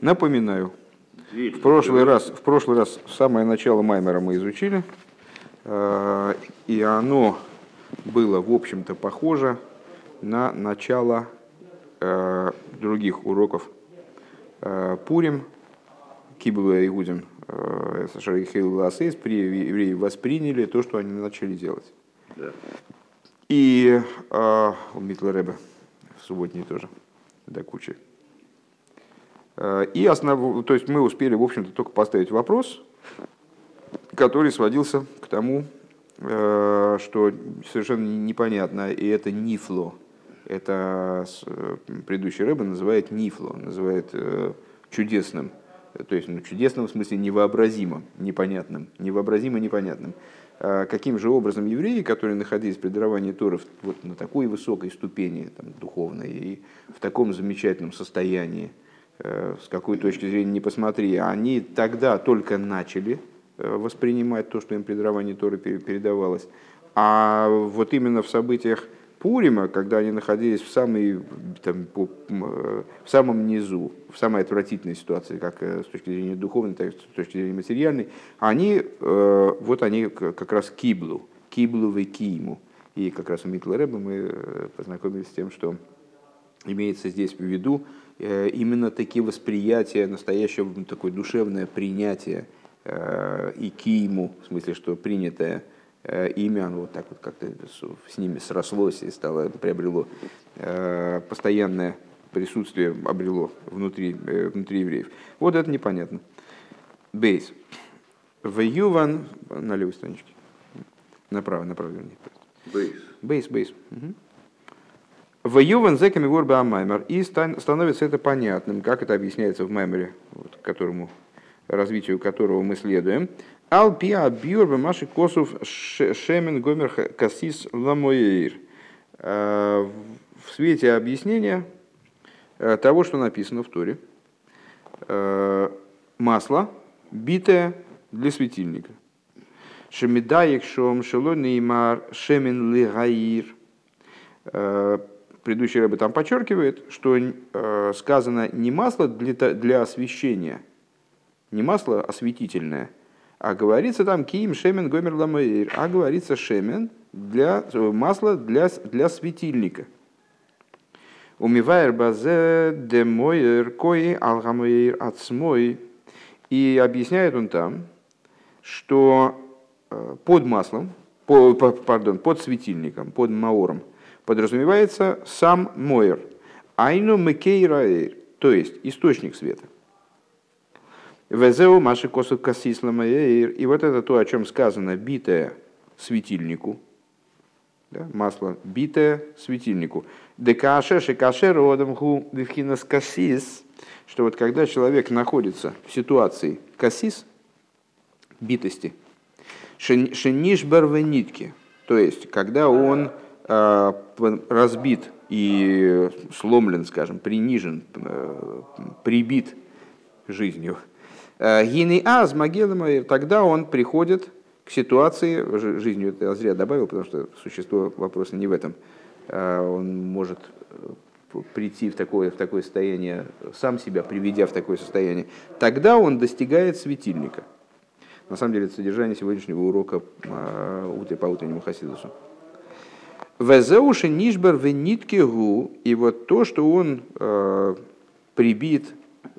Напоминаю, в прошлый раз, в прошлый раз самое начало Маймера мы изучили, э, и оно было, в общем-то, похоже на начало э, других уроков э, Пурим, Кибула и Гудин, Шарихил Ласейс, евреи восприняли то, что они начали делать. И у Митла Рэбе в субботней тоже, до кучи. Э, и основ... то есть мы успели, в общем-то, только поставить вопрос, который сводился к тому, э, что совершенно непонятно, и это нифло. Это э, предыдущий рыба называет нифло, называет чудесным. То есть ну, чудесным в смысле невообразимым, непонятным. Невообразимо непонятным. Каким же образом евреи, которые находились при даровании Торов вот на такой высокой ступени там, духовной и в таком замечательном состоянии, с какой точки зрения не посмотри, они тогда только начали э, воспринимать то, что им при даровании Торы передавалось. А вот именно в событиях Пурима, когда они находились в, самой, там, э, в самом низу, в самой отвратительной ситуации, как с точки зрения духовной, так и с точки зрения материальной, они, вот они как раз киблу, киблу в киму. И как раз у Митла Рэба мы познакомились с тем, что имеется здесь в виду Э, именно такие восприятия, настоящее такое душевное принятие э, и киму, в смысле, что принятое э, имя, оно вот так вот как-то с ними срослось и стало, приобрело постоянное присутствие, обрело внутри, внутри евреев. Вот это непонятно. Бейс. В Юван, на левой страничке. Направо, направо, вернее. Бейс. Бейс, бейс. Угу. В Юван зеками ворба Маймер. И становится это понятным, как это объясняется в Маймере, вот, которому, развитию которого мы следуем. Ал пиа бьюрба маши косов шемен гомер касис ламоир. Э, в свете объяснения э, того, что написано в Торе. Э, масло, битое для светильника. Шемидаек шом неймар шемен лигаир предыдущий рыба там подчеркивает, что э, сказано не масло для, для освещения, не масло осветительное, а говорится там киим шемен гомер ламейр, а говорится шемен для масла для, для светильника. Умивайр базе демойер кои алгамейр ацмой. И объясняет он там, что э, под маслом, по, пардон, под светильником, под маором – подразумевается сам Моер. Айну Мекейраэр, то есть источник света. Везеу Маши Косу Касисла И вот это то, о чем сказано, битое светильнику. Да, масло битое светильнику. Декашеш и кашер родом ху вивхинас кассис, что вот когда человек находится в ситуации кассис, битости, шенишбар в нитке, то есть когда он разбит и сломлен, скажем, принижен, э, прибит жизнью. Э, Гины аз могилы тогда он приходит к ситуации, жизнью это я зря добавил, потому что существо вопроса не в этом. Он может прийти в такое, в такое состояние, сам себя приведя в такое состояние, тогда он достигает светильника. На самом деле, это содержание сегодняшнего урока по утреннему Хасидусу. Везеуши нишбер в нитке гу, и вот то, что он э, прибит,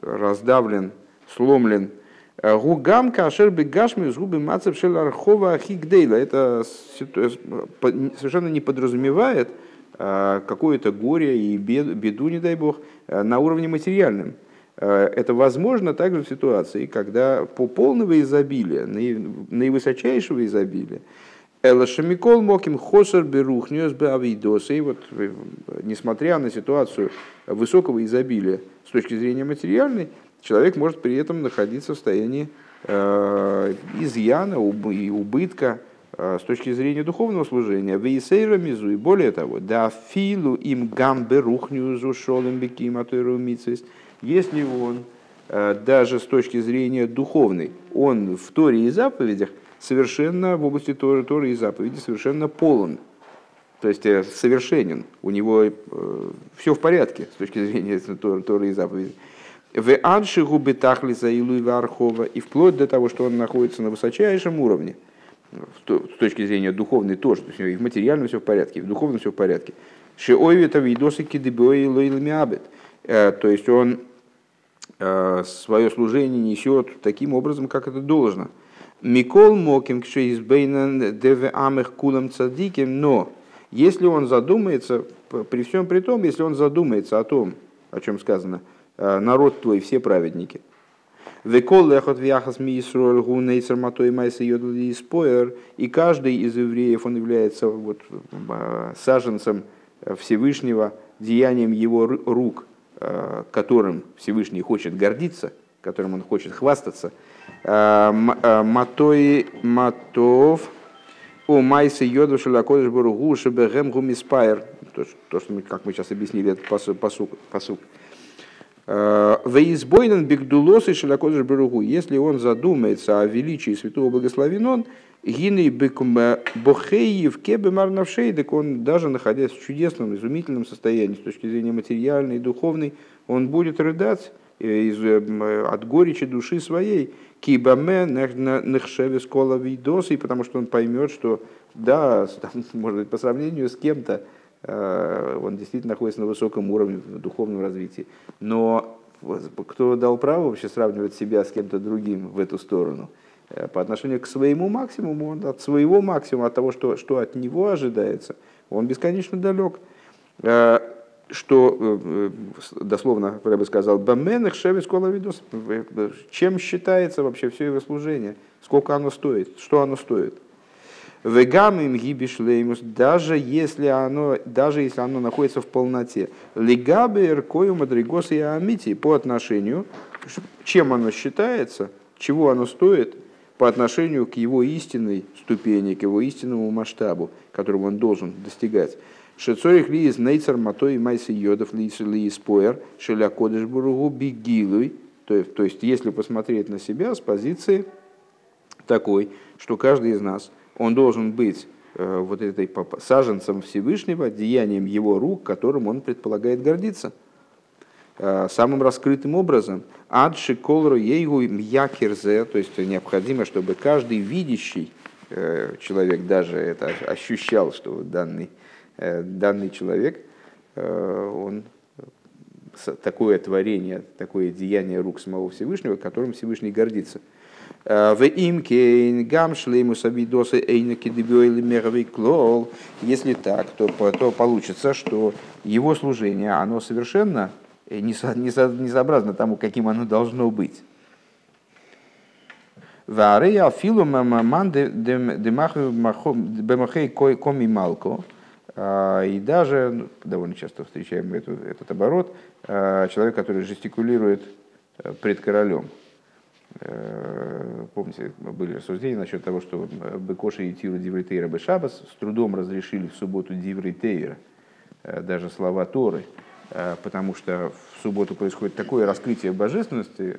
раздавлен, сломлен, э, гугам кашер бегашми згубы мацев шелархова хигдейла. Это совершенно не подразумевает э, какое-то горе и беду, не дай бог, э, на уровне материальном. Это возможно также в ситуации, когда по полного изобилия, наивысочайшего изобилия, Элашамикол моким хосер берухнес бы авидоса. И вот, э, несмотря на ситуацию высокого изобилия с точки зрения материальной, человек может при этом находиться в состоянии э, изъяна и убытка э, с точки зрения духовного служения. Вейсейра мизу. И более того, да филу им гамбе рухнюзу шолем беким если он э, даже с точки зрения духовной, он в Торе и заповедях – совершенно в области Торы, Торы и заповеди совершенно полон. То есть э, совершенен. У него э, все в порядке с точки зрения Торы, Торы и заповеди. В анши губы тахли за Илу Архова, и вплоть до того, что он находится на высочайшем уровне, с точки зрения духовной тоже, то есть и в материальном все в порядке, и в духовном все в порядке. Шиойвита видосы кидыбой лойлмиабет. Э, то есть он э, свое служение несет таким образом, как это должно. Микол моким кшеизбейнен деве амех кулам цадиким, но если он задумается, при всем при том, если он задумается о том, о чем сказано, э, народ твой, все праведники, Векол лехот вяхас ми Исруэль гу нейцер матой майса йодли споер. И каждый из евреев, он является вот, саженцем Всевышнего, деянием его рук, которым Всевышний хочет гордиться, которым он хочет хвастаться. Матой матов о майсе йоду шелакодыш буругу шебегем гумиспайр. То, что мы, как мы сейчас объяснили, этот посук. посук. Веизбойнен бигдулос и шелакодыш буругу. Если он задумается о величии святого благословен гиней бохеев кебе марнавшей, так он даже находясь в чудесном, изумительном состоянии с точки зрения материальной и духовной, он будет рыдать из, от горечи души своей, кибаме нехшеве скола видосы, потому что он поймет, что да, может быть, по сравнению с кем-то, э, он действительно находится на высоком уровне в духовном развитии. Но кто дал право вообще сравнивать себя с кем-то другим в эту сторону? Э, по отношению к своему максимуму, он от своего максимума, от того, что, что от него ожидается, он бесконечно далек. Э, что, э, э, дословно я бы сказал, «Баменах шевис видос», чем считается вообще все его служение, сколько оно стоит, что оно стоит. Вегам им гибиш даже если оно, даже если оно находится в полноте. Лигабе эркою мадригос и амити по отношению, чем оно считается, чего оно стоит по отношению к его истинной ступени, к его истинному масштабу, которого он должен достигать. Шецорих ли из нейцер матой майси йодов ли из поэр шеля кодыш буругу бигилуй. То есть, если посмотреть на себя с позиции такой, что каждый из нас, он должен быть э, вот этой саженцем Всевышнего, деянием его рук, которым он предполагает гордиться э, самым раскрытым образом. Адши колру ейгу мьякерзе, то есть необходимо, чтобы каждый видящий э, человек даже это ощущал, что данный данный человек, э, он такое творение, такое деяние рук самого Всевышнего, которым Всевышний гордится. Э, в имке клол. Если так, то, то получится, что его служение, оно совершенно несообразно тому, каким оно должно быть. Коми малко. А, и даже, ну, довольно часто встречаем эту, этот оборот, а, человек, который жестикулирует э, пред королем. Э, помните, были рассуждения насчет того, что Бекоши и Тиру Дивритейра Бешабас с трудом разрешили в субботу Дивритейра, э, даже слова Торы, потому что в субботу происходит такое раскрытие божественности,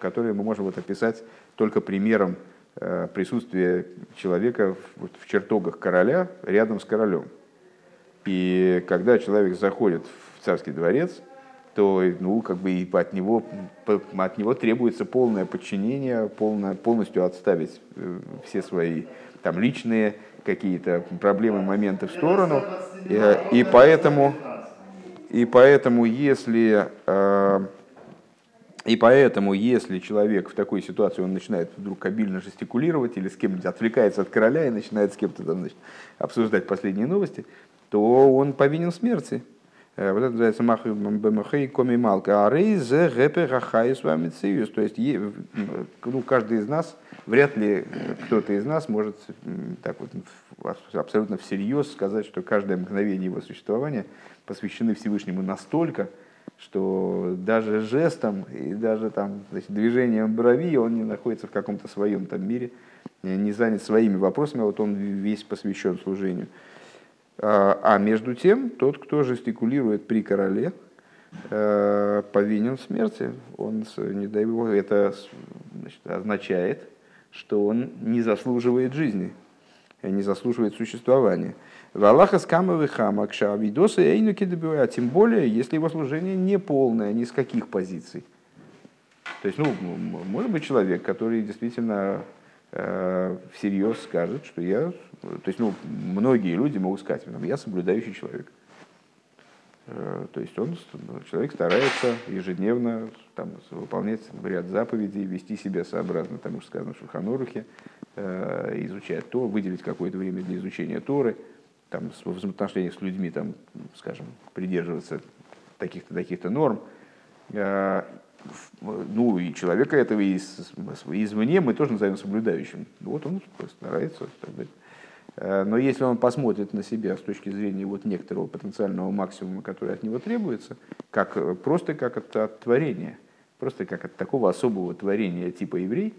которое мы можем вот описать только примером присутствия человека в чертогах короля рядом с королем. И когда человек заходит в царский дворец, то ну, как бы и от него, от него требуется полное подчинение, полное, полностью отставить э, все свои там, личные какие-то проблемы, моменты в сторону. И, и, поэтому, и поэтому, если э, и поэтому, если человек в такой ситуации, он начинает вдруг обильно жестикулировать или с кем-нибудь отвлекается от короля и начинает с кем-то там, значит, обсуждать последние новости, то он повинен смерти. Э, вот это называется бэмахэй коми малка. А рейзе гэпэ рахай с вами циюс. То есть ну, каждый из нас, вряд ли кто-то из нас может так вот абсолютно всерьез сказать, что каждое мгновение его существования посвящены Всевышнему настолько, что даже жестом и даже там, значит, движением брови он не находится в каком-то своем там мире, не занят своими вопросами, а вот он весь посвящен служению. А, а между тем, тот, кто жестикулирует при короле, э, повинен в смерти. Он, не дай бог, это значит, означает, что он не заслуживает жизни, не заслуживает существования. В Аллаха скамовый хамак шавидосы эйнуки добивая, тем более, если его служение не полное, ни с каких позиций. То есть, ну, может быть человек, который действительно э, всерьез скажет, что я, то есть, ну, многие люди могут сказать, я соблюдающий человек. Э, то есть он, человек старается ежедневно там, выполнять ряд заповедей, вести себя сообразно тому, что сказано в Шуханорухе, э, изучать то, выделить какое-то время для изучения Торы, там, в взаимоотношениях с людьми, там, скажем, придерживаться таких-то таких норм. Э, ну и человека этого из, извне мы тоже назовем соблюдающим. Вот он старается. Э, но если он посмотрит на себя с точки зрения вот некоторого потенциального максимума, который от него требуется, как, э, просто как от, от творения, просто как от такого особого творения типа еврей,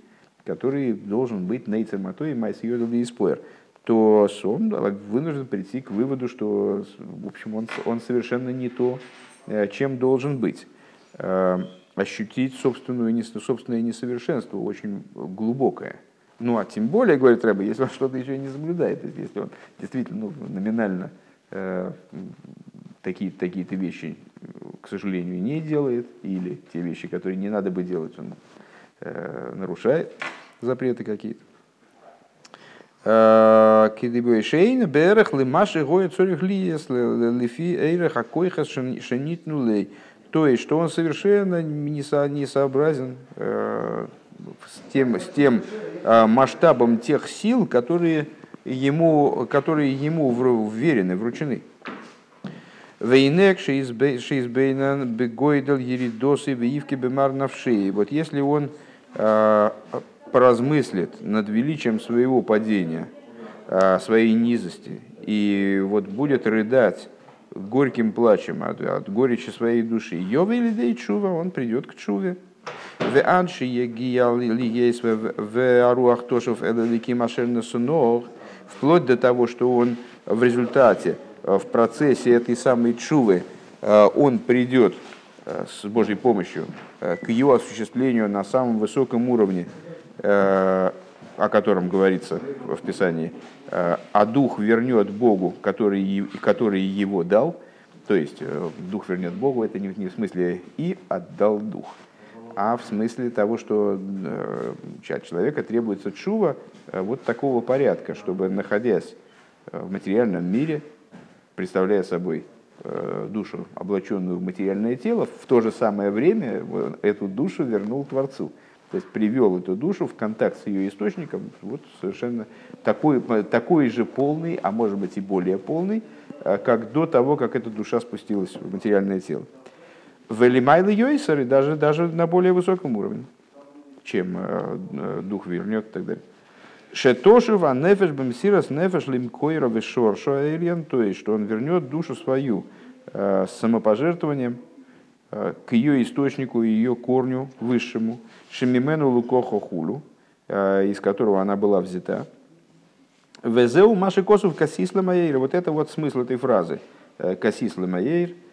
который должен быть нейцемато и майсиодал и споер, то он вынужден прийти к выводу, что в общем, он, он совершенно не то, чем должен быть. Ощутить собственную, собственное несовершенство очень глубокое – ну, а тем более, говорит Рэба, если он что-то еще не соблюдает, если он действительно ну, номинально э, такие, такие-то вещи, к сожалению, не делает, или те вещи, которые не надо бы делать, он э, нарушает запреты какие-то. Э, берех, лимаши, гоя, цорих лифи, эйрех, акойхас, шенит нулей. То есть, что он совершенно несообразен э, с тем, с тем э, масштабом тех сил, которые ему, которые ему вверены, вручены. Вейнек шейзбейнан бегойдал еридосы виивки бемар навшей. Вот если он э, поразмыслит над величием своего падения, э, своей низости, и вот будет рыдать горьким плачем от, от горечи своей души, Йовели чува, он придет к чуве. В анши в аруах тошев вплоть до того, что он в результате, в процессе этой самой чувы, он придет с Божьей помощью к ее осуществлению на самом высоком уровне, о котором говорится в Писании, а дух вернет Богу, который, который его дал, то есть дух вернет Богу, это не в смысле и отдал дух а в смысле того, что э, от человека требуется чува э, вот такого порядка, чтобы, находясь э, в материальном мире, представляя собой душу, облаченную в материальное тело, в то же самое время эту душу вернул Творцу. То есть привел эту душу в контакт с ее источником, вот совершенно такой, такой же полный, а может быть и более полный, как до того, как эта душа спустилась в материальное тело. Велимайлы Йойсеры даже, даже на более высоком уровне, чем э, э, дух вернет и так далее. Шетошев, а нефеш бемсирас нефеш лимкойра вешорша эльян, то есть, что он вернет душу свою э, с самопожертвованием к ее источнику, ее корню высшему, шемимену лукохо хулю, из которого она была взята. Везеу маши косов касисла маейр. Вот это вот смысл этой фразы. Касисла маейр –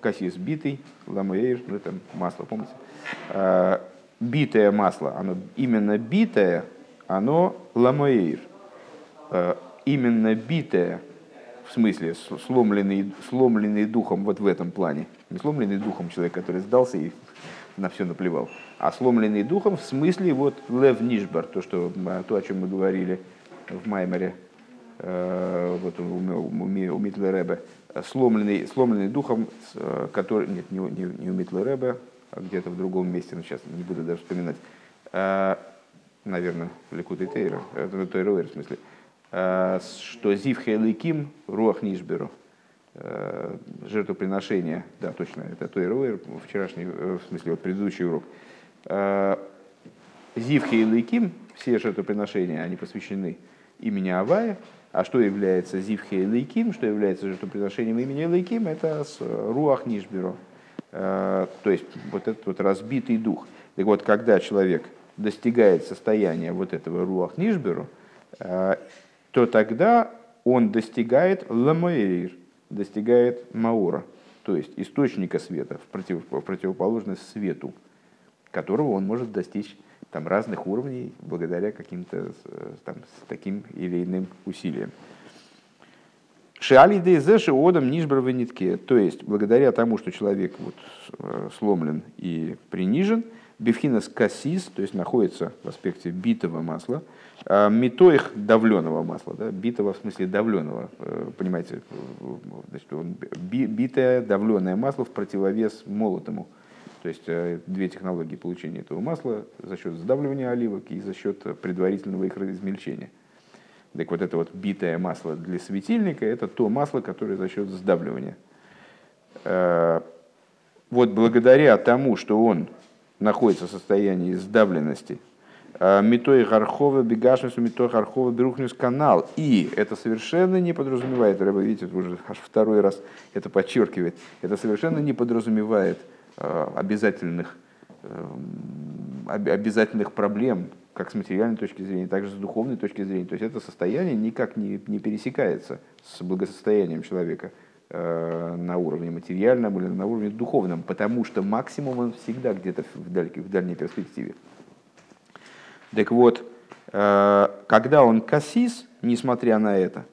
кассис битый, ламуэйр, ну это масло, помните? А, битое масло, оно именно битое, оно ламуэйр. А, именно битое, в смысле сломленный, сломленный духом вот в этом плане. Не сломленный духом человек, который сдался и на все наплевал, а сломленный духом в смысле вот лев нишбар, то, что, то о чем мы говорили в Маймере, э, вот у, у, у Митла Ребе, сломленный, сломленный духом, э, который, нет, не, не, не у Митла Рэбе, а где-то в другом месте, но сейчас не буду даже вспоминать, а, наверное, Ликут и Тейра, это Тейруэр, в смысле, а, что Зив Хейликим Руах Нишберу, а, жертвоприношение, да, точно, это Тейруэр, вчерашний, в смысле, вот предыдущий урок. Зив Хейликим, все жертвоприношения, они посвящены имени Авая, а что является Зивхе Лейким, что является жертвоприношением имени Лейким, это Руах Нишбюро. Э, то есть вот этот вот разбитый дух. Так вот, когда человек достигает состояния вот этого Руах Нишбюро, э, то тогда он достигает Ламаэйр, достигает Маура, то есть источника света, в, против, в противоположность свету, которого он может достичь там, разных уровней благодаря каким-то там, таким или иным усилиям. Шиали дейзеши одам нишбровы нитке. То есть, благодаря тому, что человек вот, э, сломлен и принижен, Бифхинас кассис, то есть находится в аспекте битого масла, метоих давленого масла, да, битого в смысле давленого, э, понимаете, значит, он, битое давленое масло в противовес молотому. То есть э, две технологии получения этого масла за счет сдавливания оливок и за счет предварительного их измельчения. Так вот это вот битое масло для светильника, это то масло, которое за счет сдавливания. Э, вот благодаря тому, что он находится в состоянии сдавленности, э, метой Гархова, бегашнусу, метой Гархова, берухнус канал. И это совершенно не подразумевает, вы видите, уже аж второй раз это подчеркивает, это совершенно не подразумевает э, обязательных, обязательных проблем, как с материальной точки зрения, так и с духовной точки зрения. То есть это состояние никак не, не пересекается с благосостоянием человека э, на уровне материальном или на уровне духовном, потому что максимум он всегда где-то в, даль, в дальней перспективе. Так вот, э, когда он кассис, несмотря на это,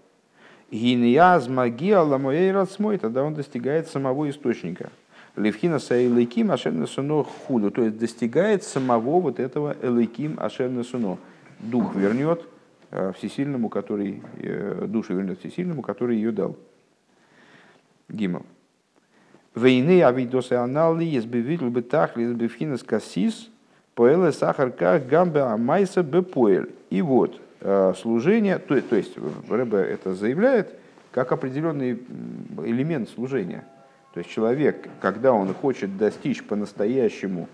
гиньяз магия ламоэй тогда он достигает самого источника – Левхина Саилайким Ашерна Суно худу, то есть достигает самого вот этого Элайким Ашерна Суно. Дух вернет э, всесильному, который, э, душу вернет всесильному, который ее дал. Гимал. Войны авидосы анали езбевитл бетах лезбевхинас кассис поэлэ сахарка гамбе амайса бепоэль. И вот э, служение, то, то есть Рэбе это заявляет, как определенный элемент служения – то есть человек, когда он хочет достичь по-настоящему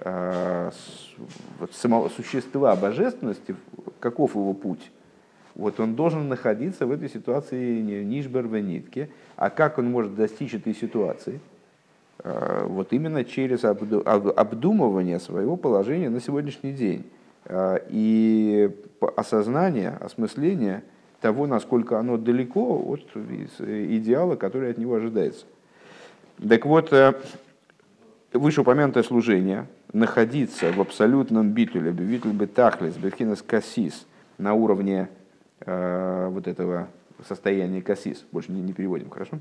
э, самого существа божественности, каков его путь? Вот он должен находиться в этой ситуации нишбер в нитке. А как он может достичь этой ситуации? Э, вот именно через обдумывание своего положения на сегодняшний день э, и осознание, осмысление того, насколько оно далеко от идеала, который от него ожидается. Так вот, э, вышеупомянутое служение, находиться в абсолютном битуле, битуль бетахлис, бетхинас кассис, на уровне э, вот этого состояния кассис, больше не, не переводим, хорошо?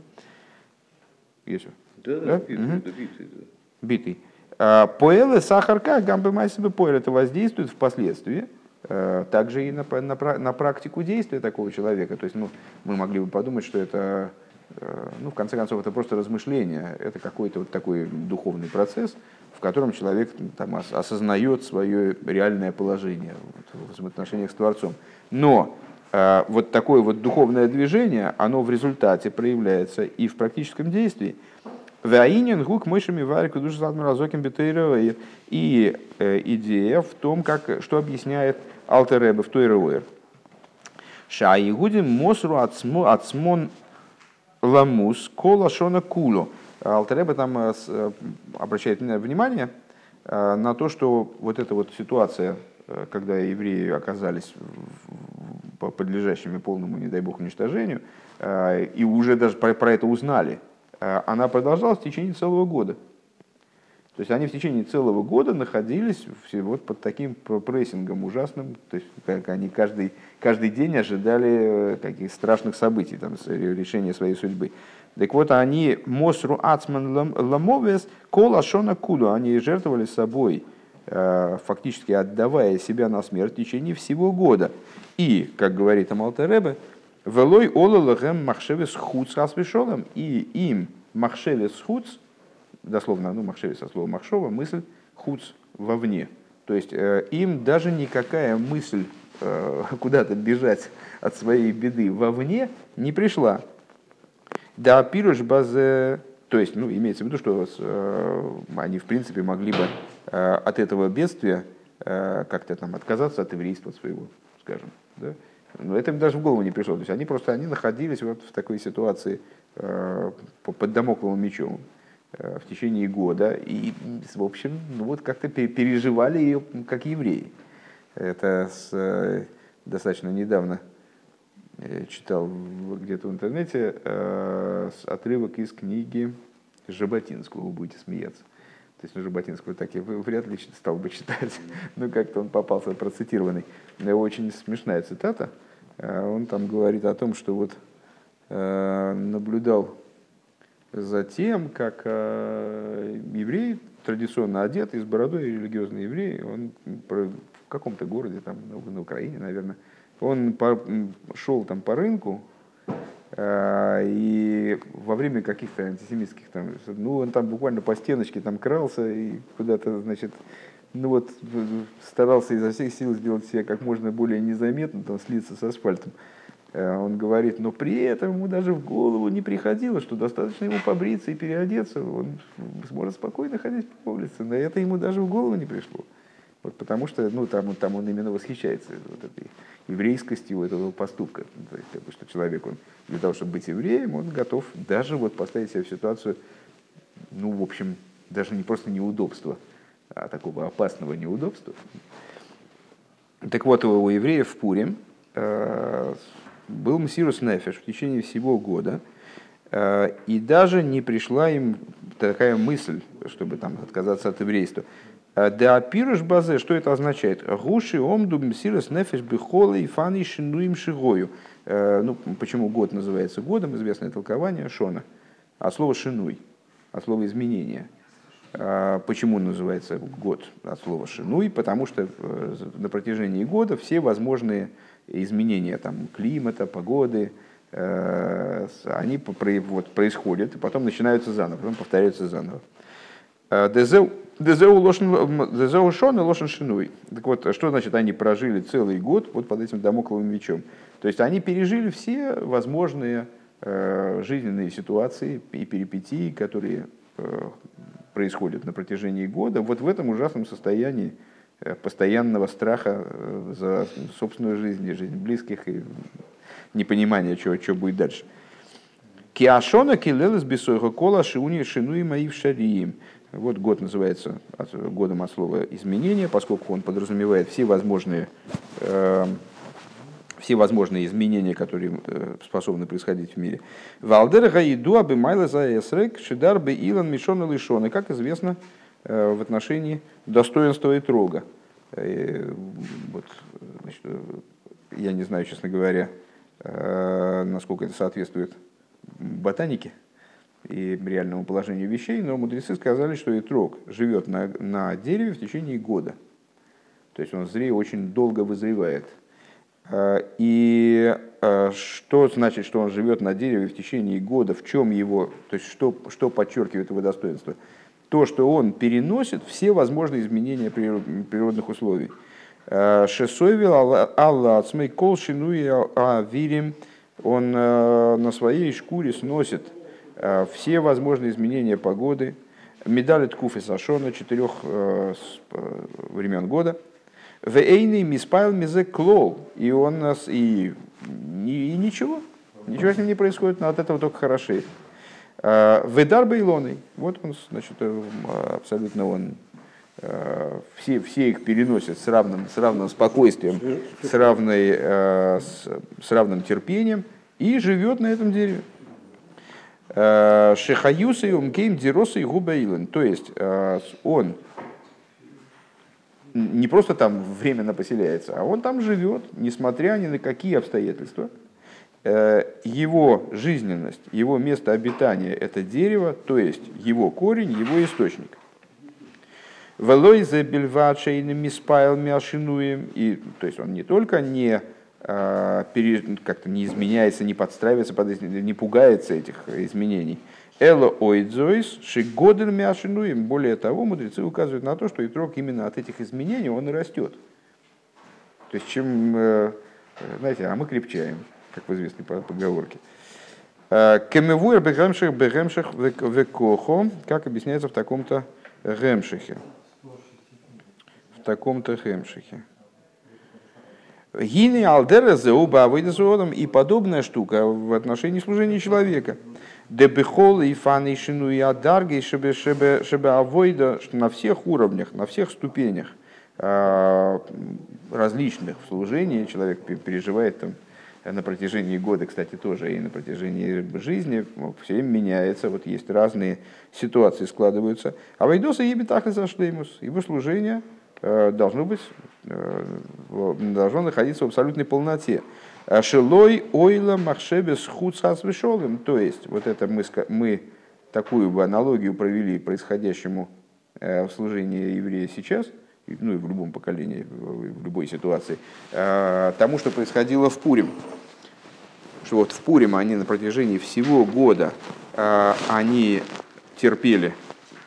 Есть Да, да? Битый, угу. битый. Да. битый. А, поэлы сахарка, гамбы майсибы поэль, это воздействует впоследствии, э, также и на, на, на практику действия такого человека. То есть ну, мы могли бы подумать, что это Э, ну, в конце концов, это просто размышление, это какой-то вот такой духовный процесс, в котором человек там, осознает свое реальное положение в взаимоотношениях с Творцом. Но э, вот такое вот духовное движение, оно в результате проявляется и в практическом действии. Ваинин гук мышами варику душ разоким И э, идея в том, как, что объясняет Алтеребе в Тойровер. Шаигудим мосру ацмон ламус кола шона кулу. Алтереба там э, э, обращает внимание на то, что вот эта вот ситуация, когда евреи оказались подлежащими полному, не дай бог, уничтожению, и уже даже про это узнали, она продолжалась в течение целого года. То есть они в течение целого года находились вот под таким прессингом ужасным, то есть как они каждый, каждый день ожидали каких страшных событий, там, решения своей судьбы. Так вот, они Мосру Ацман Ламовес Кола Шона Куду, они жертвовали собой, э, фактически отдавая себя на смерть в течение всего года. И, как говорит Амалтеребе, Велой Олалагем Махшевес Хуц Асвешолом, и им Махшевес Хуц, дословно, ну, Махшеве со слова Махшова, мысль хуц вовне. То есть э, им даже никакая мысль э, куда-то бежать от своей беды вовне не пришла. Да, пируш базе, то есть, ну, имеется в виду, что э, они, в принципе, могли бы от этого бедствия как-то там отказаться от еврейства своего, скажем, да? Но это им даже в голову не пришло. То есть они просто они находились вот в такой ситуации э, под домокловым мечом. Э, в течение года и, в общем, ну вот как-то переживали ее как евреи. Это с, э, достаточно недавно я читал где-то в интернете э, отрывок из книги Жаботинского, вы будете смеяться. То есть ну, так я вряд ли стал бы читать, но как-то он попался процитированный. Очень смешная цитата. Он там говорит о том, что вот наблюдал за тем, как э, еврей, традиционно одетый, с бородой, религиозный еврей, он в каком-то городе, там, на Украине, наверное, он шел там по рынку, э, и во время каких-то антисемитских там, ну, он там буквально по стеночке там крался и куда-то, значит, ну вот, старался изо всех сил сделать себя как можно более незаметно, там, слиться с асфальтом. Э, он говорит, но при этом ему даже в голову не приходило, что достаточно ему побриться и переодеться, он сможет спокойно ходить по улице. На это ему даже в голову не пришло. Вот потому что ну, там, там он именно восхищается вот этой еврейскостью этого поступка. То есть, как бы, что человек, он, для того, чтобы быть евреем, он готов даже вот поставить себя в ситуацию, ну, в общем, даже не просто неудобства, а такого опасного неудобства. Так вот, у евреев в Пуре э, был Мсирус Нефеш в течение всего года, э, и даже не пришла им такая мысль, чтобы там отказаться от еврейства. Э, да пируш базе, что это означает? Гуши омду мсирус нефеш бихола и фани шинуим шигою. Э, ну, почему год называется годом, известное толкование Шона. А слово шинуй, от слова изменение. Почему называется год от слова шинуй? Потому что на протяжении года все возможные изменения там, климата, погоды, э, они вот, происходят, и потом начинаются заново, потом повторяются заново. Э, Дезеу шон и лошен шинуй. Так вот, что значит они прожили целый год вот под этим домокловым мечом? То есть они пережили все возможные э, жизненные ситуации и перипетии, которые происходят на протяжении года, вот в этом ужасном состоянии Э, постоянного страха э, за собственную жизнь и жизнь близких, и непонимания, что, будет дальше. Киашона килелес бисойха кола шиуни шинуи мои в шариим. Вот год называется годом от слова изменения, поскольку он подразумевает все возможные, э, все возможные изменения, которые э, способны происходить в мире. Валдер гаиду абы майла за эсрек шидар бы илан мишона лишона. Как известно, Э, в отношении достоинства и трога. Э, вот, значит, я не знаю, честно говоря, насколько это соответствует ботанике и реальному положению вещей, но мудрецы сказали, что итрог живет на, на дереве в течение года. То есть он зрее очень долго вызревает. И что значит, что он живет на дереве в течение года, в чем его, то есть что, что подчеркивает его достоинство? то, что он переносит все возможные изменения природных условий. Э, Шесойвил Алла Ацмей Кол Шинуи Авирим, он на своей шкуре сносит все возможные изменения погоды, медали Ткуфи Сашона, четырех времен года. В Эйни Миспайл Мизе Клол, и он нас, и, и, и ничего, ничего с ним не происходит, но от этого только хорошеет. Э, Ведар Бейлоной, вот он, значит, э, абсолютно он э, все, все их переносят с равным, с равным спокойствием, с, равной, с, с равным терпением и живет на этом дереве. Шехаюса и умкейм дироса и губаилен. То есть он не просто там временно поселяется, а он там живет, несмотря ни на какие обстоятельства – Э, его жизненность, его место обитания – это дерево, то есть его корень, его источник. Велойзе бельвачейным миспайл мяшинуем. И, то есть он не только не э, как-то не изменяется, не подстраивается, под, не пугается этих изменений. Эло ойдзойс шигодер мяшинуем. Более того, мудрецы указывают на то, что итрок именно от этих изменений он и растет. То есть чем, э, знаете, а мы крепчаем как в известной поговорке. Э, Кемевуэр бегемших бегемших векохо, как объясняется в таком-то гемшихе. В таком-то гемшихе. Гини алдера зеуба авойдасуодом и подобная штука в отношении служения человека. Дебехол и фаны шину и адарги шебе шебе шебе авойда на всех уровнях, на всех ступенях э, различных в служении человек переживает там на протяжении года, кстати, тоже и на протяжении жизни все время меняется, вот есть разные ситуации складываются. А Вайдоса и так и зашлеймус, его служение э, должно быть, э, должно находиться в абсолютной полноте. Шилой ойла махшебе схуд То есть, вот это мы, мы такую бы аналогию провели происходящему в служении еврея сейчас, ну и в любом поколении, в любой ситуации, тому, что происходило в Пурим. Что вот в Пурим они на протяжении всего года они терпели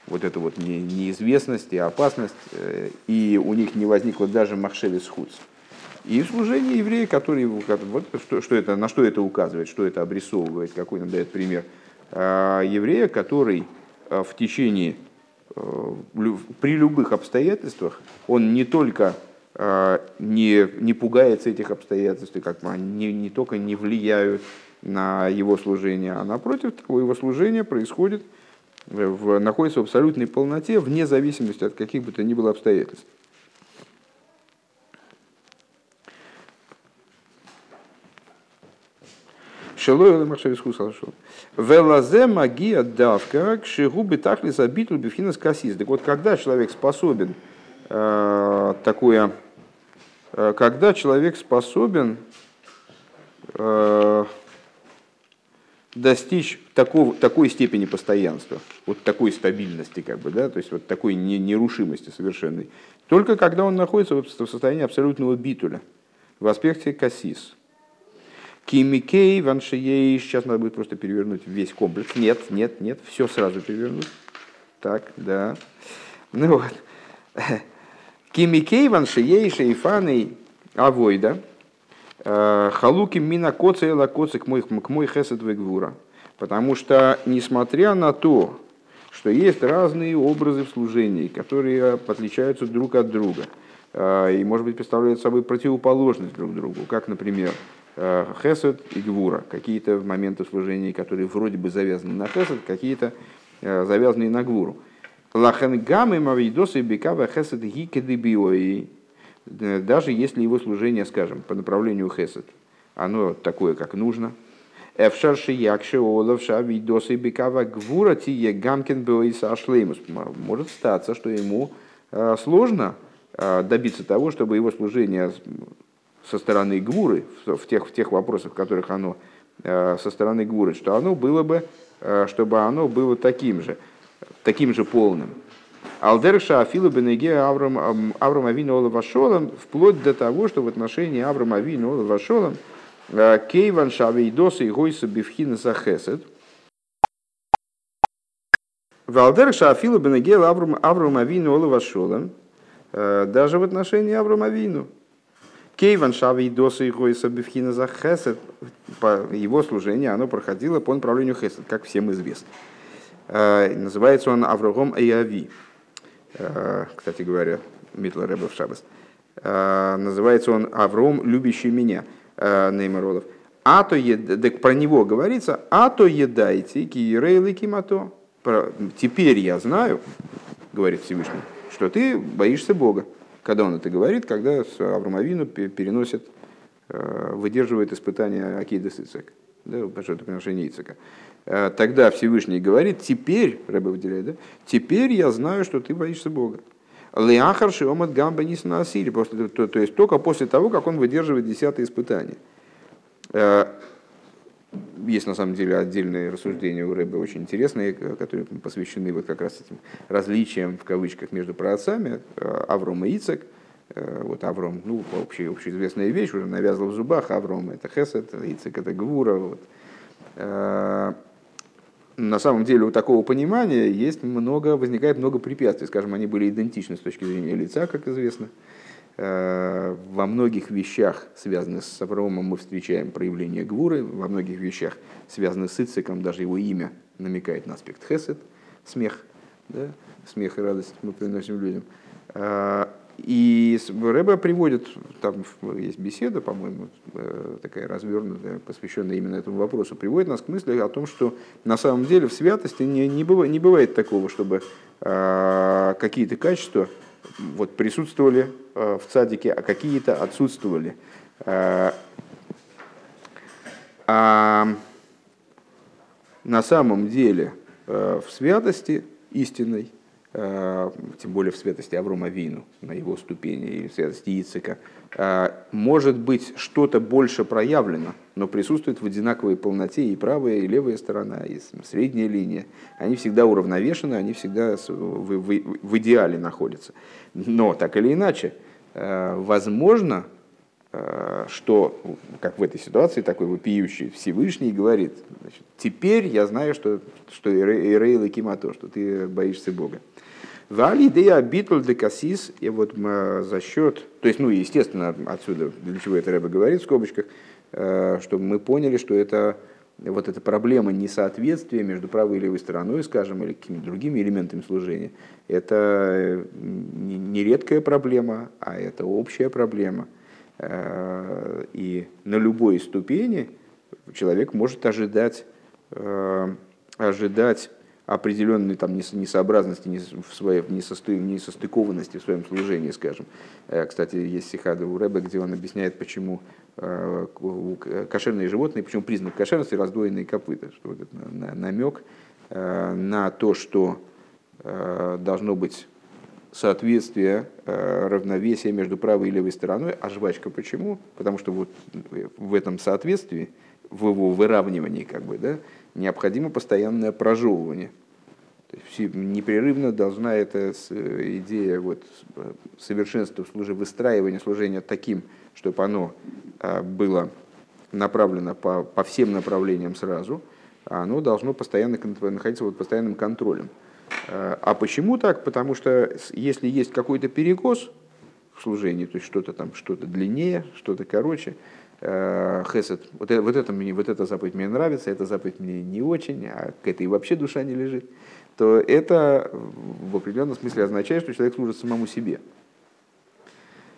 вот эту вот неизвестность и опасность, э, и у них не возникло даже махшели схудс. И служение еврея, который, вот что, что это, на что это указывает, что это обрисовывает, какой нам дает пример. А, еврея, который а, в течение, при любых обстоятельствах, он не только не, не пугается этих обстоятельств, как они не, не только не влияют на его служение, а напротив его служение происходит в, находится в абсолютной полноте, вне зависимости от каких бы то ни было обстоятельств. Шелой Махшевис Хусалшо. Велазе магия давка к шигу битахли забитул бифхинас кассис. Так вот, когда человек способен э, такое, э, когда человек способен э, достичь такого, такой степени постоянства, вот такой стабильности, как бы, да, то есть вот такой нерушимости совершенной, только когда он находится в состоянии абсолютного битуля, в аспекте кассис. Кимикей, ваншией, сейчас надо будет просто перевернуть весь комплекс. Нет, нет, нет, все сразу перевернуть. Так, да. Ну вот. Кимикей, ваншией, шейфаной, авойда – халуки мина коца и лакоца к мой, к хесед вегвура. Потому что, несмотря на то, что есть разные образы в служении, которые отличаются друг от друга, э, и, может быть, представляют собой противоположность друг другу, как, например, э, хесед и гвура, какие-то моменты служения, которые вроде бы завязаны на хесед, какие-то завязаны на гвуру. Лахенгамы мавидосы бекава хесед гикедебиои даже если его служение, скажем, по направлению хесед, оно такое, как нужно. Может статься, что ему э, сложно э, добиться того, чтобы его служение со стороны гвуры, в тех, в тех вопросах, в которых оно э, со стороны гвуры, что оно было бы, чтобы оно было таким же, таким же полным. Алдерша Афила Бенеге Авраам Авраам Авину Олавашолом, вплоть до того, что в отношении Авраама Авину Олавашолом э, Кейван Шавейдоса и Гойса Бифхина Захесет. Валдерша Афила Бенеге Авраам Авину Олавашолом, э, даже в отношении Авраама Авину. Кейван Шавейдоса и Гойса Бифхина Захесет, его служение, оно проходило по направлению Хесед, как всем известно. Э, называется он Аврагом Эйави. Э, кстати говоря, Митла Рэбе в Шабас. Э, называется он Авром, любящий меня, э, Неймаролов. А то так про него говорится, а то едайте киерейлы кимато. Теперь я знаю, говорит Всевышний, что ты боишься Бога. Когда он это говорит, когда Авромовину переносит, выдерживает испытания Акида Сицек, да, жертвоприношение Ицека. Э, тогда Всевышний говорит, теперь, Рэбе выделяет, да, теперь я знаю, что ты боишься Бога. Леахар шиомат гамба нис на асире, после, то, то есть только после того, как он выдерживает десятое испытание. Э, есть на самом деле отдельные рассуждения у Рэбе очень интересные, которые посвящены вот как раз этим различиям в кавычках между праотцами э, Авром и Ицек. Вот Авром, ну, общая, общеизвестная вещь, уже навязла в зубах. Авром это Хесед, Ицек это Гвура. Вот на самом деле у такого понимания есть много, возникает много препятствий. Скажем, они были идентичны с точки зрения лица, как известно. Э, во многих вещах, связанных с Авраамом, мы встречаем проявление гвуры. Во многих вещах, связанных с Ициком, даже его имя намекает на аспект хесед, смех. Да? Смех и радость мы приносим людям. И Рэба приводит, там есть беседа, по-моему, э, такая развернутая, посвященная именно этому вопросу, приводит нас к мысли о том, что на самом деле в святости не, не, бывает, не бывает такого, чтобы э, какие-то качества вот, присутствовали э, в цадике, а какие-то отсутствовали. Э, а на самом деле э, в святости истинной тем более в святости Аврома Вину, на его ступени, или в святости Ицика, э, может быть что-то больше проявлено, но присутствует в одинаковой полноте и правая, и левая сторона, и средняя линия. Они всегда уравновешены, они всегда в идеале находятся. Но так или иначе, э, возможно, что, как в этой ситуации, такой вопиющий Всевышний говорит, значит, теперь я знаю, что, что Ирейл и Кимато, что ты боишься Бога. Вали идея битуль де кассис, и вот за счет, то есть, ну, естественно, отсюда, для чего это Рэба говорит в скобочках, э, чтобы мы поняли, что это вот эта проблема несоответствия между правой и левой стороной, скажем, или какими-то другими элементами служения, это не редкая проблема, а это общая проблема. Э, и на любой ступени человек может ожидать, э, ожидать определенной там, несообразности, в своей, несостыкованности в своем служении, скажем. Э, кстати, есть сихада у Рэбе, где он объясняет, почему э, кошерные животные, почему признак кошерности раздвоенные копыта, что вот это намек э, на то, что должно быть соответствие, равновесие между правой и левой стороной. А жвачка почему? Потому что вот в этом соответствии, в его выравнивании, как бы, да, необходимо постоянное прожевывание. То есть непрерывно должна эта идея вот, совершенства служи, выстраивания служения таким, чтобы оно а, было направлено по, по всем направлениям сразу, а оно должно постоянно находиться под постоянным контролем. А, а почему так? Потому что если есть какой-то перекос в служении, то есть что-то там, что-то длиннее, что-то короче, Э, хесед, вот, это, вот, это мне, вот эта заповедь мне нравится, эта заповедь мне не очень, а к этой вообще душа не лежит, то это в определенном смысле означает, что человек служит самому себе.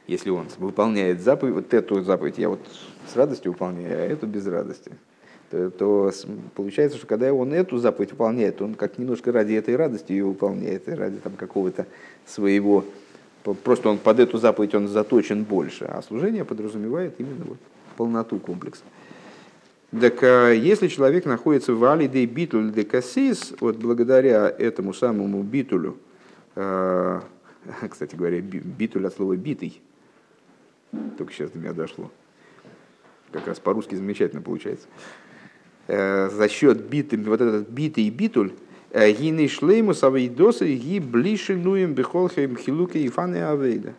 Если он выполняет заповедь, вот эту заповедь я вот с радостью выполняю, а эту без радости, то, то получается, что когда он эту заповедь выполняет, он как немножко ради этой радости ее выполняет, и ради там какого-то своего, просто он под эту заповедь он заточен больше, а служение подразумевает именно вот полноту комплекса. Так а, если человек находится в алидей битуль де кассис, вот благодаря этому самому битулю, а, кстати говоря, битуль от слова битый, только сейчас до меня дошло, как раз по-русски замечательно получается, а, за счет биты, вот этот битый битуль, гины шлейму савейдосы ги блише нуем бихолхем хилуке и фаны авейда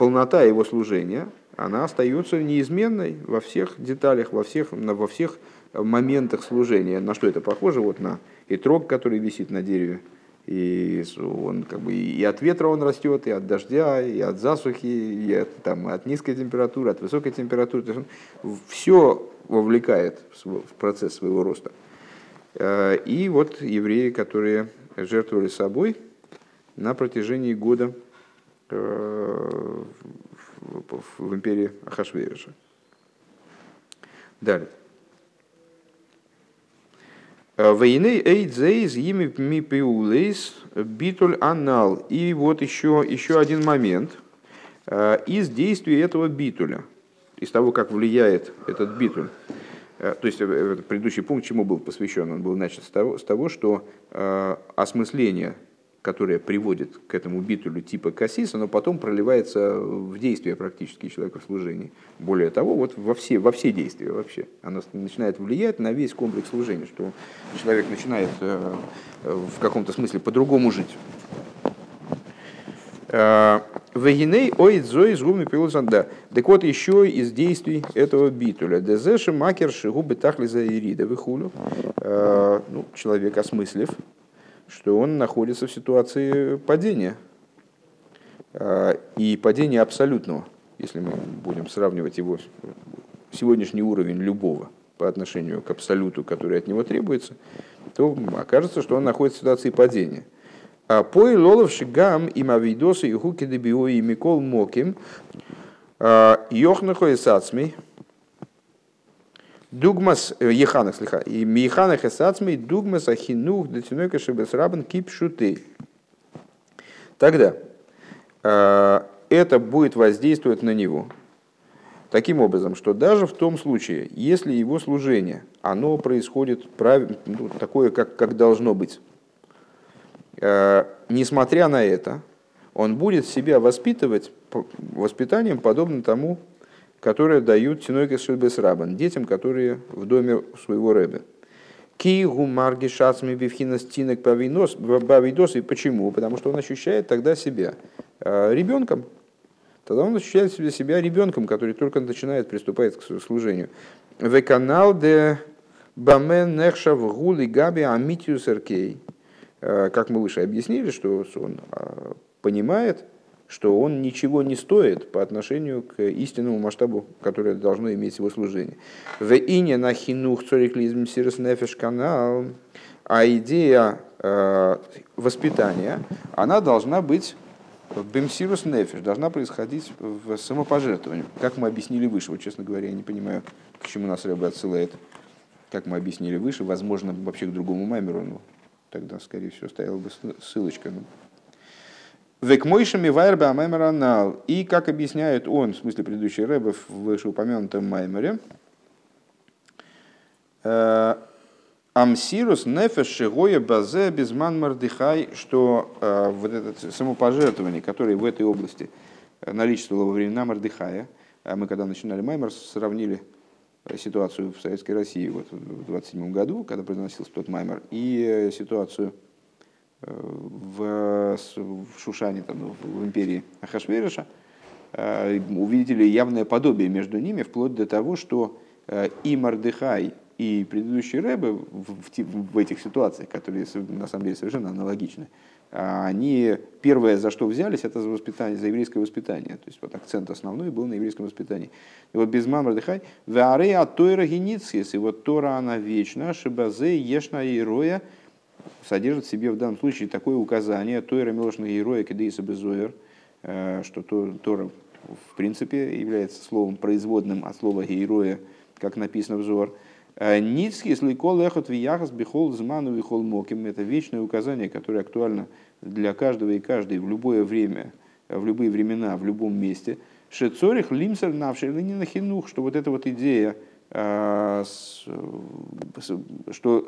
полнота его служения, она остается неизменной во всех деталях, во всех, во всех моментах служения. На что это похоже? Вот на итрог, который висит на дереве. И он как бы и от ветра он растет, и от дождя, и от засухи, и от, там, от низкой температуры, от высокой температуры. То есть он все вовлекает в процесс своего роста. Э, и вот евреи, которые жертвовали собой на протяжении года Э, в империи Ахашвейриша. Далее. Э, Войны эйдзейз ими мипиулейс битуль анал. И вот еще, еще один момент э, из действия этого битуля, из того, как влияет этот битуль. То есть предыдущий пункт чему был посвящен? Он был начат с того, с того что осмысление которое приводит к этому битулю типа кассиса, но потом проливается в действие практически человека в служении. Более того, вот во все, во все действия вообще. Оно начинает влиять на весь комплекс служения, что человек начинает э, в каком-то смысле по-другому жить. Э, Вегиней ой зой згуми да. Так вот, еще из действий этого битуля. Дезеши макер шигубы тахли за ирида выхулю. Э, ну, человек осмыслив, что он находится в ситуации падения. А, и падения абсолютного, если мы будем сравнивать его сегодняшний уровень любого по отношению к абсолюту, который от него требуется, то окажется, что он находится в ситуации падения. А по лолов шигам им авидосы и хуки дебио и микол моким а, йохнахо и Дугмас э, Еханах, слиха. И Еханах Эсацмей Дугмас Ахинух Датинойка Шебесрабан Кипшуты. Тогда э, это будет воздействовать на него. Таким образом, что даже в том случае, если его служение, оно происходит прав... ну, такое, как, как должно быть, несмотря на это, он будет себя воспитывать воспитанием, подобным тому, которое дают Тинойкес Шельбесрабан, детям, которые в доме своего рэбе. Кигу марги шацми бифхина стинок бавидос. И почему? Потому что он ощущает тогда себя э, ребенком. Тогда он ощущает себя, ребенком, который только начинает приступать к служению. В канал де бамен нехша в гули габи амитиус эркей. Э, как мы выше объяснили, что он э, понимает, что он ничего не стоит по отношению к истинному масштабу, который должно иметь его служение. В ине на хинух цориклизм сирос нефеш канал, а идея э, воспитания, она должна быть бемсирус нефеш, должна происходить в самопожертвовании. Как мы объяснили выше, вот честно говоря, я не понимаю, к чему нас Рэбе отсылает. Как мы объяснили выше, возможно, вообще к другому маймеру, но тогда, скорее всего, стояла бы ссылочка. Ну, Векмойшами вайрбе амаймаранал. И как объясняет он, в смысле предыдущий рэбе в вышеупомянутом маймере, э, Амсирус нефеш шигоя базе безман мардыхай, что э, вот это самопожертвование, которое в этой области наличествовало во времена Мардыхая, а мы когда начинали Маймер, сравнили ситуацию в Советской России вот, в 27 году, когда произносился тот Маймер, и ситуацию в, Шушане, там, в империи Ахашвериша, э, увидели явное подобие между ними, вплоть до того, что э, и Мардыхай, и предыдущие рэбы в, в, в этих ситуациях, которые на самом деле совершенно аналогичны, а они первое, за что взялись, это за воспитание, за еврейское воспитание. То есть вот акцент основной был на еврейском воспитании. И вот без мамы дыхай, варе от тойра геницис, и вот Тора она вечна, шибазе ешна и роя, содержит в себе в данном случае такое указание Тойра Милошна Героя Кедейса Безоер, э, что Тора в принципе является словом производным от слова героя, как написано в Зор. «Э, Ницкий слайкол эхот вияхас бихол зману вихол моким. Это вечное указание, которое актуально для каждого и каждой в любое время, в любые времена, в любом месте. Шецорих лимсер навший хинух, что вот эта вот идея что,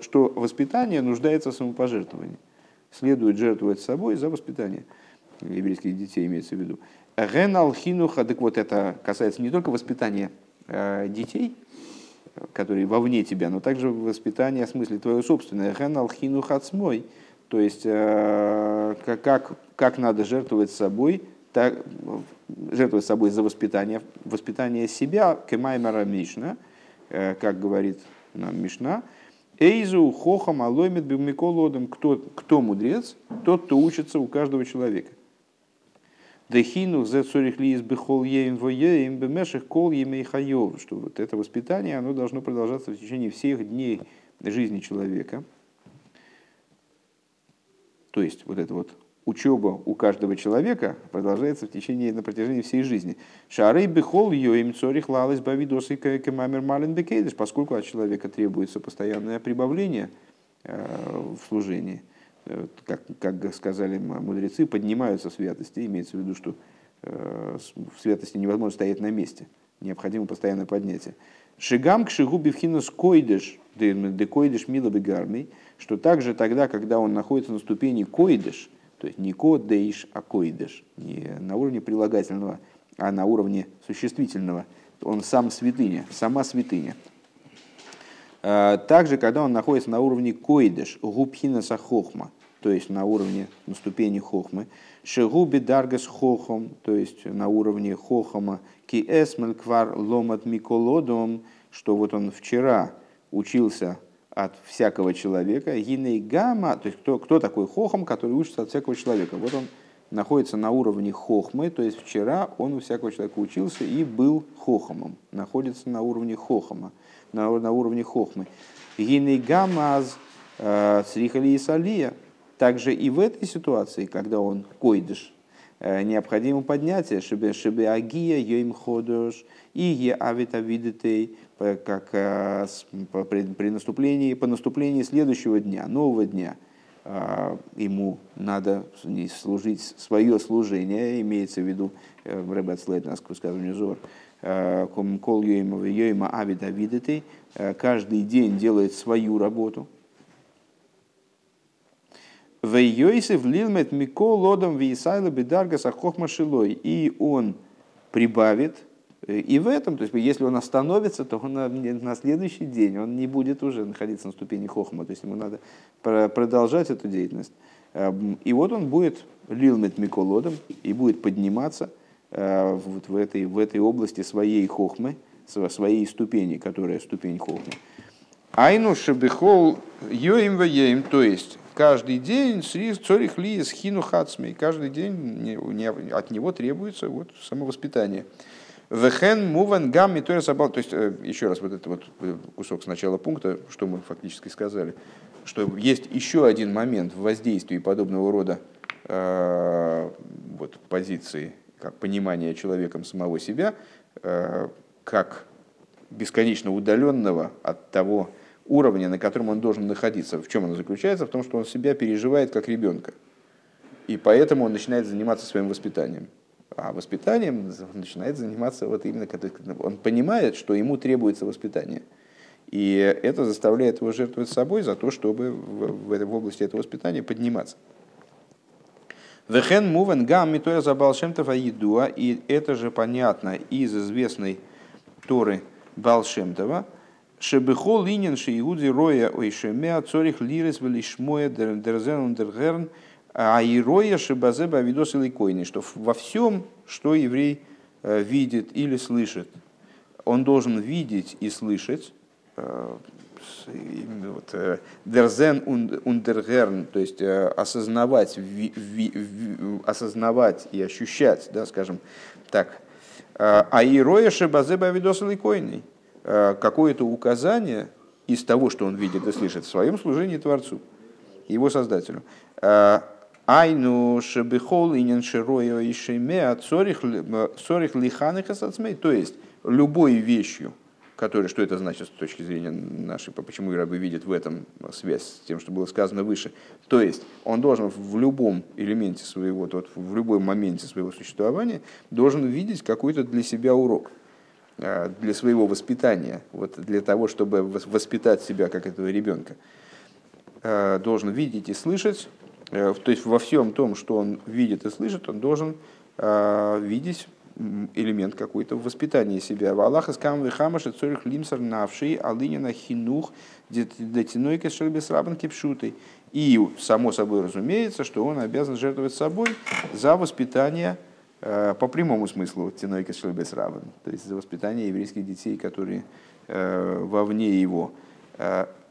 что воспитание нуждается в самопожертвовании. Следует жертвовать собой за воспитание еврейских детей, имеется в виду. Ген алхинуха, так вот это касается не только воспитания э, детей, которые вовне тебя, но также воспитания в смысле твоего собственного. Ген алхинуха отсмой, то есть э, как, как надо жертвовать собой, так, жертвовать собой за воспитание, воспитание себя, кемаймара мишна – Э, как говорит нам Мишна, Эйзу хохам алоймет бимиколодом. Кто, кто мудрец? Тот, кто учится у каждого человека. Дехину зе цорих ли из бихол еем воеем бемеших кол емей хайов. Что вот это воспитание, оно должно продолжаться в течение всех дней жизни человека. То есть вот это вот учеба у каждого человека продолжается в течение, на протяжении всей жизни. Шары бихол ее им цорих лалась бавидосы кемамер малин поскольку от человека требуется постоянное прибавление э, в служении. Э, как, как сказали мудрецы, поднимаются святости, имеется в виду, что э, в святости невозможно стоять на месте, необходимо постоянное поднятие. Шигам к шигу бифхинус койдыш, де койдыш мила бегармий, что также тогда, когда он находится на ступени койдыш, то есть не кодейш, а койдеш. Не на уровне прилагательного, а на уровне существительного. Он сам святыня, сама святыня. А, также, когда он находится на уровне койдеш, губхина сахохма, то есть на уровне, на ступени хохмы, шегуби даргас хохом, то есть на уровне хохома, ки эсмель квар ломат миколодом, что вот он вчера учился от всякого человека. Гиней гамма, то есть кто, кто такой хохом, который учится от всякого человека. Вот он находится на уровне хохмы, то есть вчера он у всякого человека учился и был хохомом, находится на уровне хохома, на, на уровне хохмы. Гиней гамма аз э, црихали и салия. Также и в этой ситуации, когда он койдыш, необходимо поднятие, чтобы чтобы агия йоим ходош, и е авита видетей, как э, при наступлении, по наступлении следующего дня, нового дня, э, ему надо служить свое служение, имеется в виду, э, Рэббет слайд нас к высказыванию Зор, кол йоима авида видетей, каждый день делает свою работу. Вейойсев лилмет мико лодом вейсайла бедарга сахохма шилой. И он прибавит и в этом, то есть если он остановится, то он на, на следующий день он не будет уже находиться на ступени хохма, то есть ему надо продолжать эту деятельность. Эм, и вот он будет лилмет миколодом и будет подниматься э, вот в, этой, в этой области своей хохмы, своей ступени, которая ступень хохмы. Айну шебихол йоим веем, то есть каждый день цорих ли хину хацмей, каждый день от него требуется вот самовоспитание. Вехен муван гам. То есть, э, еще раз, вот этот вот э, кусок с начала пункта, что мы фактически сказали, что есть еще один момент в воздействии подобного рода э, вот, позиции, как понимание человеком самого себя, как бесконечно удаленного от того уровня, на котором он должен находиться. В чем оно заключается? В том, что он себя переживает как ребенка. И поэтому он начинает заниматься своим воспитанием. А воспитанием начинает заниматься вот именно, он понимает, что ему требуется воспитание. И это заставляет его жертвовать собой за то, чтобы в, в, в области этого воспитания подниматься. Вехен мувен гам митоя забал шемтов аидуа, и это же понятно из известной Торы Балшемтова, Шебехол линин шиигуди роя ойшемеа цорих лирис велишмоя дерзен дергерн а ироя шибазе бавидос или койни, что во всем, что еврей э, видит или слышит, он должен видеть и слышать, э, э, дерзен ундергерн, то есть осознавать, ви, ви, осознавать и ощущать, да, скажем так, а ироя шибазе бавидос или койни, какое-то указание из того, что он видит и слышит в своем служении Творцу, его Создателю. Айну шебихол инин широя и шемеа цорих лиханых асацмей. То есть, любой вещью, которая, что это значит с точки зрения нашей, почему рабы видят в этом связь с тем, что было сказано выше. То есть, он должен в любом элементе своего, вот, в любом моменте своего существования, должен видеть какой-то для себя урок э, для своего воспитания, вот для того, чтобы воспитать себя как этого ребенка, э, должен видеть и слышать Э, то есть во всем том, что он видит и слышит, он должен э, видеть элемент какой-то в воспитании себя. Аллаха скам вихамаша цорих лимсар навший алинина хинух детинойка шербес рабан кипшутой. И само собой разумеется, что он обязан жертвовать собой за воспитание э, по прямому смыслу тинойка шербес рабан, то есть за воспитание еврейских детей, которые вовне его.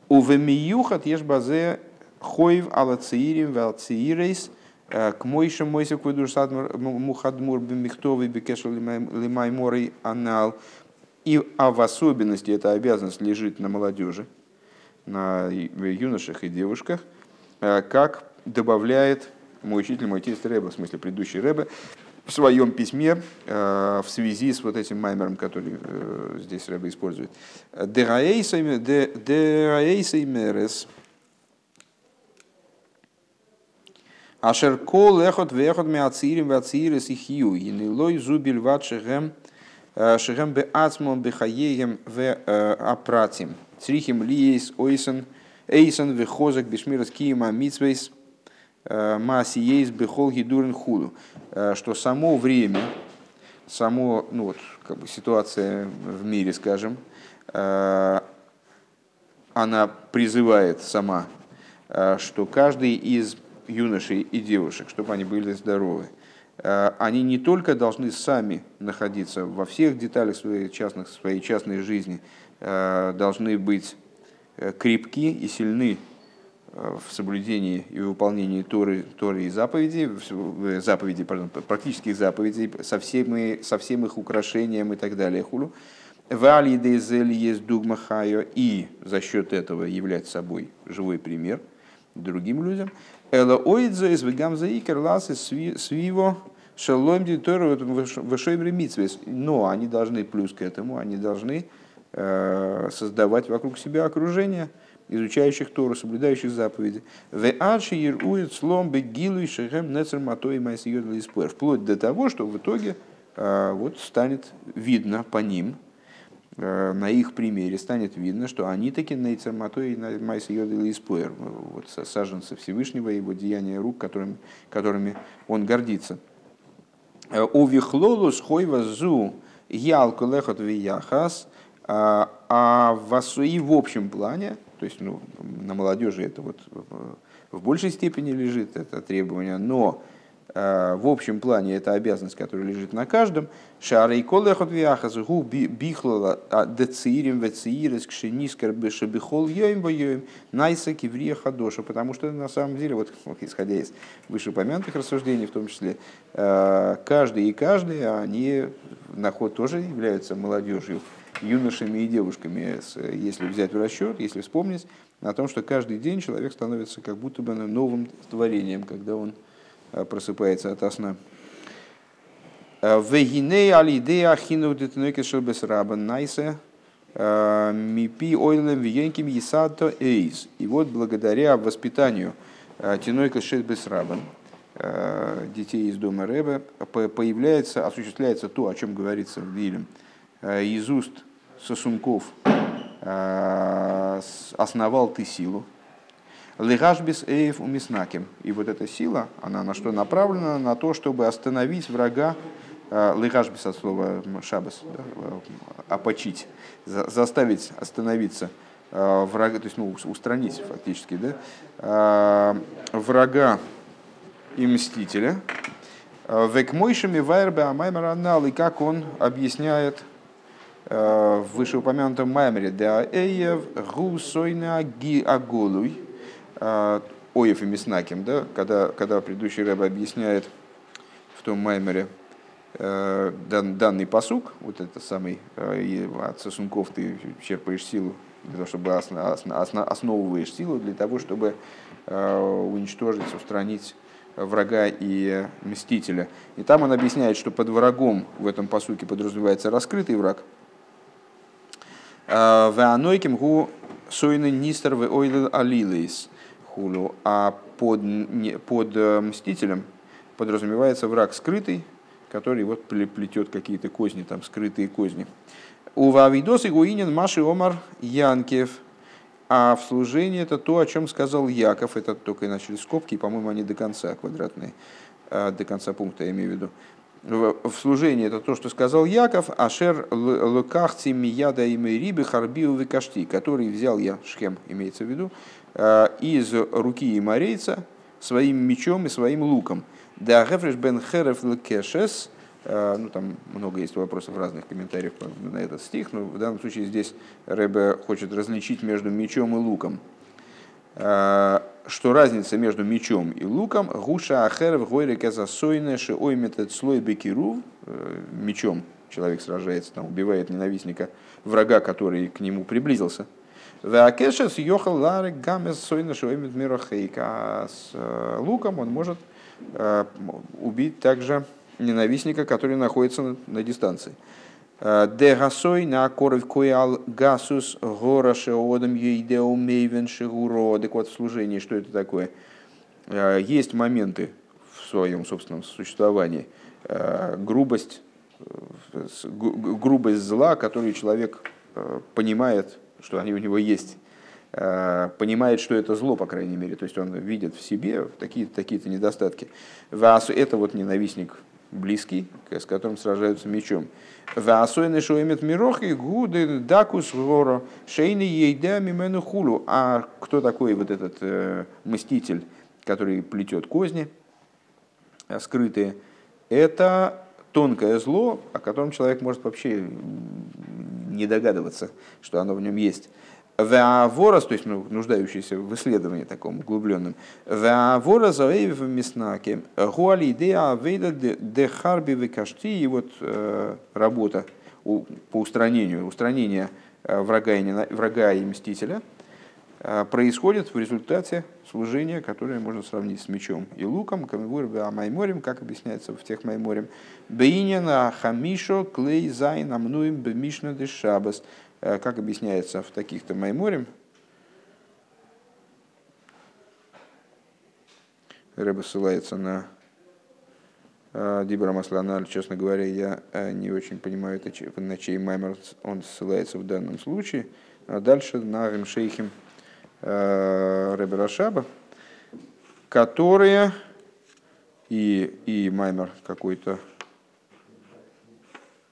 Увемиюхат ешбазе Хойв алацеирим валцеирейс к мойшим мойсе кведурсад мухадмур бимихтовый бекешел лимайморой анал. И а в особенности эта обязанность лежит на молодежи, на юношах и девушках, как добавляет мой учитель, мой тесть Рэба, в смысле предыдущий Рэба, в своем письме в связи с вот этим маймером, который здесь Рэба использует. Дераэйсей мерес – Ашер кол эхот вехот ми ацирим вацирис их ю. Енилой зубиль ват шехем э, шехем бе ацмон бе хаеем ве э, апратим. Црихим лиес ойсен эйсен вехозак бешмирас киема митсвейс э, маасиейс бехол гидурен худу. Что само время, само, ну вот, как бы ситуация в мире, скажем, она призывает сама, что каждый из юношей и девушек, чтобы они были здоровы, э, они не только должны сами находиться во всех деталях своей, частных, своей частной жизни, э, должны быть э, крепки и сильны в соблюдении и выполнении Торы, Торы и заповедей, заповедей пардон, практических заповедей, со всем, со всем их украшением и так далее. Хулу. есть дугма и за счет этого являть собой живой пример другим людям. Эла оидза из вегамза икер ласы свиво шалом дитору вышойбри митсвес. Но они должны, плюс к этому, они должны э, создавать вокруг себя окружение изучающих Тору, соблюдающих заповеди. В ачи ирует слом бегилу и шехем нецер матой майсиёд Вплоть до того, что в итоге э, вот станет видно по ним, на их примере станет видно, что они таки на Ицерматой и на Майса Йодил и Споер, вот саженцы Всевышнего, его деяния рук, которыми, которыми он гордится. У Вихлолус Хойва Зу Ялку Лехот Вияхас, а в, и в общем плане, то есть ну, на молодежи это вот в большей степени лежит это требование, но Э, в общем плане это обязанность, которая лежит на каждом. Шара и колехот вяхас гу бихлала а. Потому что на самом деле, вот исходя из вышеупомянутых рассуждений, в том числе, э, каждый и каждый, они на ход тоже являются молодежью, юношами и девушками, если взять в расчет, если вспомнить о том, что каждый день человек становится как будто бы новым творением, когда он Э, просыпается от сна. Э, Вегиней алидея хину детнойке раба э, мипи ойлем виенким есадто эйз. И вот благодаря воспитанию тинойка шелбес рабан, детей из дома Рэбе, появляется, осуществляется то, о чем говорится в Вилем, из уст сосунков основал ты силу, Легашбис эйф умиснаким. И вот эта сила, она на что направлена? На то, чтобы остановить врага, э, легашбис от слова шабас, да, э, опочить, заставить остановиться э, врага, то есть ну, устранить фактически, да, врага и мстителя. Векмойшими вайрбе амаймаранал, и как он объясняет в вышеупомянутом маймере, да эйев гу сойна аголуй, а, Оев и Миснаким, да, когда, когда предыдущий рэб объясняет в том маймере э, дан, данный посук, вот это самый, э, от сосунков ты черпаешь силу, для того, чтобы осно, осно, основываешь силу для того, чтобы э, уничтожить, устранить врага и мстителя. И там он объясняет, что под врагом в этом посуке подразумевается раскрытый враг. Веанойким гу сойны нистер в ойлил алилейс хулю, а под, под э, мстителем подразумевается враг скрытый, который вот плетет какие-то козни, там скрытые козни. У Вавидос и Гуинин Маши Омар Янкев. А в служении это то, о чем сказал Яков. Это только и начали скобки, по-моему, они до конца квадратные, э, до конца пункта, я имею в виду. В служении это то, что сказал Яков, Ашер лукахти мияда и рибы харбиу викашти, который взял я, Шхем имеется в виду, Э, из руки имарейца своим мечом и своим луком. Да гефреш бен хереф кешес, э, ну там много есть вопросов разных комментариях на этот стих, но в данном случае здесь Рэбе хочет различить между мечом и луком. Э, что разница между мечом и луком? Гуша ахерев гойре казасойне ши ойметет слой бекирув. Мечом человек сражается, там, убивает ненавистника, врага, который к нему приблизился – Веакешес йохал ларек гамес сойна шоемит мирохейка. С э, луком он может э, убить также ненавистника, который находится на дистанции. Э, Де гасой на коров коял гасус гора шеодам ейдеу мейвен шегуро. Так вот, в служении, что это такое? Есть моменты в своем собственном существовании, грубость, грубость зла, которую человек понимает что они у него есть, э, понимает, что это зло, по крайней мере, то есть он видит в себе такие-то такие недостатки. Это вот ненавистник близкий, с которым сражаются мечом. Васойны шоемет мирохи гуды дакус горо шейны ейда мимену хулу. А кто такой вот этот э, мститель, который плетет козни э, скрытые? Это тонкое зло, о котором человек может вообще не догадываться, что оно в нем есть. Веаворос, то есть ну, нуждающийся в исследовании таком углубленном. Веаворос в Миснаке. Гуали идея вейда де харби векашти. И вот э, работа по устранению, устранение э, врага и, врага и мстителя э, происходит в результате служения, которое можно сравнить с мечом и луком, майморем, как объясняется в тех майморем. Бейнина хамишо клей зайн амнуем бемишна де шабас, э, как объясняется в таких-то майморем. Рэба ссылается на Дибра Масланаль, честно говоря, я не очень понимаю, на чей маймер он ссылается в данном случае. А дальше на Ремшейхим Ребера Шаба, которые и, и маймер какой-то,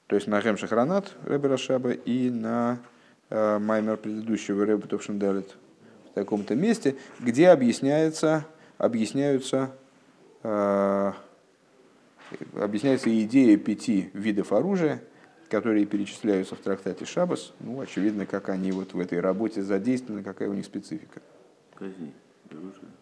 то есть на Хем Шахранат Ребера Шаба и на маймер предыдущего Рэба Товшендалит в таком-то месте, где объясняется, объясняются, э, объясняется идея пяти видов оружия, которые перечисляются в трактате Шабас. Ну, очевидно, как они вот в этой работе задействованы, какая у них специфика. Казни, оружие.